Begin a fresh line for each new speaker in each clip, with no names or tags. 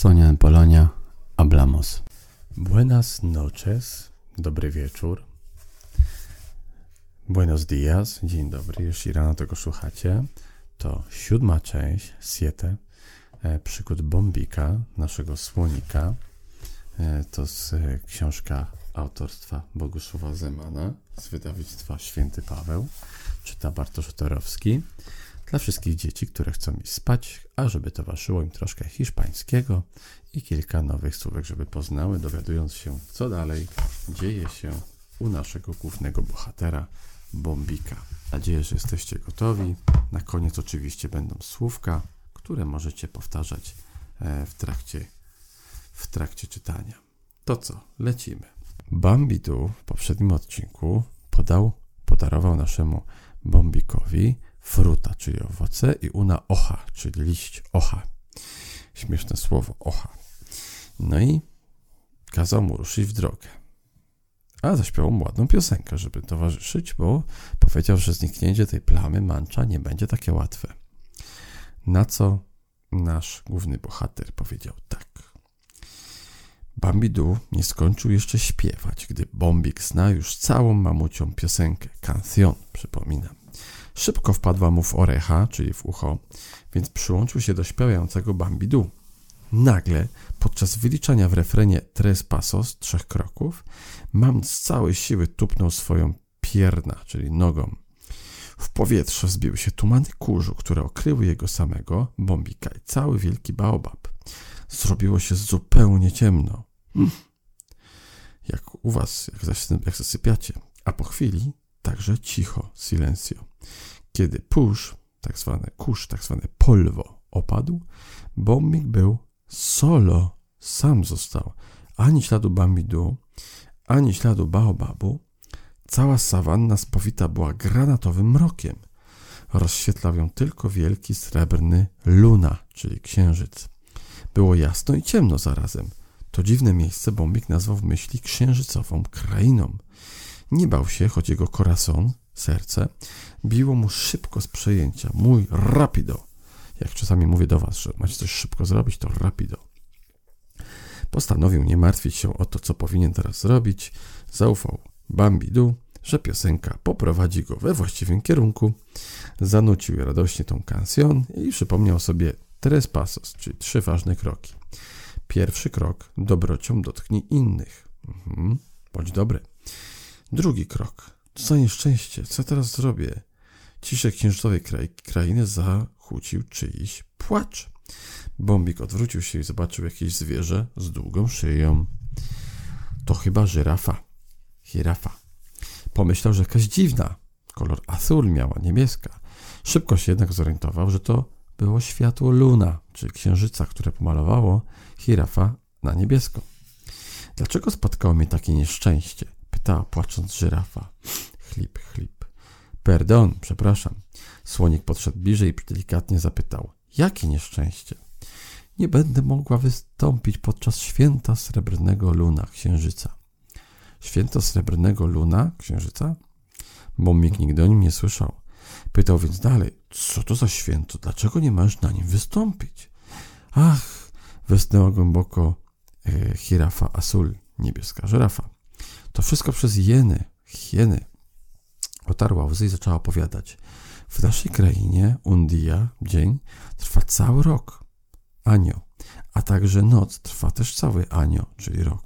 Sonia Polonia, Hablamos. Buenas noches, dobry wieczór. Buenos dias, dzień dobry, jeśli rano tego słuchacie. To siódma część, siete, e, przygód Bombika, naszego słonika. E, to z e, książka autorstwa Bogusława Zemana z wydawnictwa Święty Paweł. Czyta Bartosz Torowski. Dla wszystkich dzieci, które chcą iść spać, a żeby towarzyszyło im troszkę hiszpańskiego i kilka nowych słówek, żeby poznały, dowiadując się, co dalej dzieje się u naszego głównego bohatera, Bombika. Nadzieję, że jesteście gotowi. Na koniec oczywiście będą słówka, które możecie powtarzać e, w trakcie, w trakcie czytania. To co, lecimy. Bambidu w poprzednim odcinku podał, podarował naszemu Bombikowi fruta, czyli owoce, i una ocha, czyli liść ocha. Śmieszne słowo ocha. No i kazał mu ruszyć w drogę. A zaśpiewał mu ładną piosenkę, żeby towarzyszyć, bo powiedział, że zniknięcie tej plamy mancza nie będzie takie łatwe. Na co nasz główny bohater powiedział tak. Bambidu nie skończył jeszcze śpiewać, gdy Bombik zna już całą mamucią piosenkę, cancion, przypominam. Szybko wpadła mu w orecha, czyli w ucho, więc przyłączył się do śpiewającego Bambidu. Nagle, podczas wyliczania w refrenie Tres Pasos, trzech kroków, mam z całej siły tupnął swoją pierna, czyli nogą. W powietrze wzbił się tumany kurzu, które okryły jego samego, bombika i cały wielki baobab. Zrobiło się zupełnie ciemno. Hmm. Jak u was, jak, jak zasypiacie. A po chwili także cicho, silencio. Kiedy pusz, tak zwane kurz, tak zwane polwo opadł, bombik był solo, sam został. Ani śladu bambidu, ani śladu baobabu. Cała sawanna spowita była granatowym mrokiem. Rozświetlał ją tylko wielki srebrny luna, czyli księżyc. Było jasno i ciemno zarazem. To dziwne miejsce Bombik nazwał w myśli księżycową krainą. Nie bał się, choć jego corazon, serce, biło mu szybko z przejęcia. Mój rapido. Jak czasami mówię do was, że macie coś szybko zrobić, to rapido. Postanowił nie martwić się o to, co powinien teraz zrobić. Zaufał Bambidu, że piosenka poprowadzi go we właściwym kierunku. Zanucił radośnie tą kancjon i przypomniał sobie tres pasos, czyli trzy ważne kroki. Pierwszy krok, dobrocią dotknij innych. Mhm, bądź dobry. Drugi krok, co nieszczęście, co teraz zrobię? Ciszę księżycowej kraj, krainy zakłócił czyjś płacz. Bombik odwrócił się i zobaczył jakieś zwierzę z długą szyją. To chyba żyrafa. Girafa. Pomyślał, że jakaś dziwna. Kolor azul miała, niebieska. Szybko się jednak zorientował, że to było światło luna, czyli księżyca, które pomalowało girafa na niebiesko. Dlaczego spotkało mnie takie nieszczęście? Pytała płacząc żyrafa. Chlip, chlip. Perdon, przepraszam. Słonik podszedł bliżej i delikatnie zapytał. Jakie nieszczęście? Nie będę mogła wystąpić podczas święta srebrnego luna księżyca. Święto srebrnego luna księżyca? Bombik nigdy o nim nie słyszał. Pytał więc dalej, co to za święto? Dlaczego nie możesz na nim wystąpić? Ach, westnęła głęboko e, hirafa asul, niebieska żyrafa. To wszystko przez jeny, hieny. Otarła łzy i zaczęła opowiadać. W naszej krainie Undia, dzień, trwa cały rok. Anio. A także noc trwa też cały anio, czyli rok.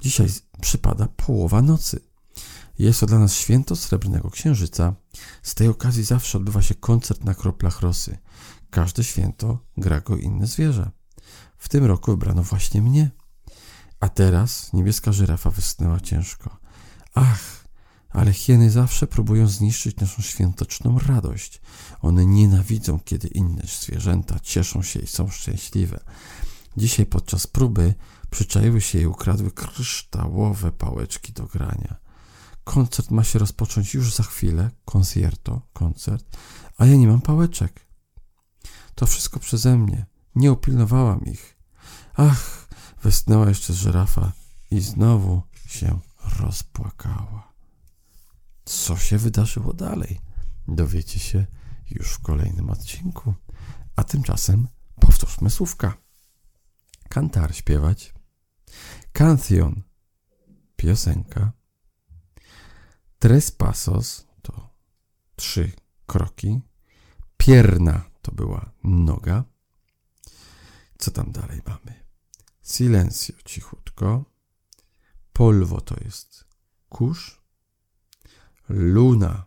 Dzisiaj przypada połowa nocy. Jest to dla nas święto Srebrnego Księżyca. Z tej okazji zawsze odbywa się koncert na kroplach rosy. Każde święto gra go inne zwierzę. W tym roku wybrano właśnie mnie. A teraz niebieska żyrafa wysnęła ciężko. Ach, ale hieny zawsze próbują zniszczyć naszą świąteczną radość. One nienawidzą, kiedy inne zwierzęta cieszą się i są szczęśliwe. Dzisiaj podczas próby przyczaiły się i ukradły kryształowe pałeczki do grania. Koncert ma się rozpocząć już za chwilę, concierto, koncert, a ja nie mam pałeczek. To wszystko przeze mnie. Nie upilnowałam ich. Ach, westnęła jeszcze żyrafa i znowu się rozpłakała. Co się wydarzyło dalej? Dowiecie się już w kolejnym odcinku. A tymczasem powtórzmy słówka. Kantar śpiewać. Canción piosenka. Tres pasos to trzy kroki. Pierna to była noga. Co tam dalej mamy? Silencio, cichutko. Polwo to jest kurz. Luna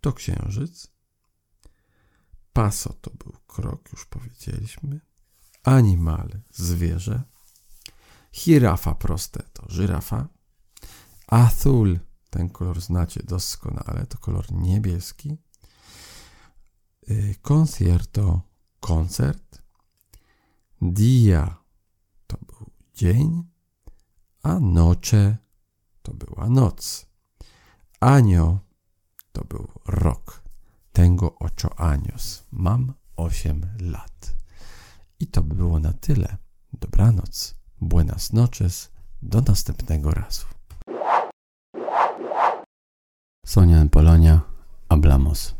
to księżyc. Paso to był krok, już powiedzieliśmy. Animal, zwierzę. Girafa proste to żyrafa. Azul, ten kolor znacie doskonale, to kolor niebieski. Concierto, koncert. Dia dzień, a noche to była noc. Anio to był rok. Tengo ocho años. Mam 8 lat. I to by było na tyle. Dobranoc. Buenas noches. Do następnego razu.
Sonia Polonia. Hablamos.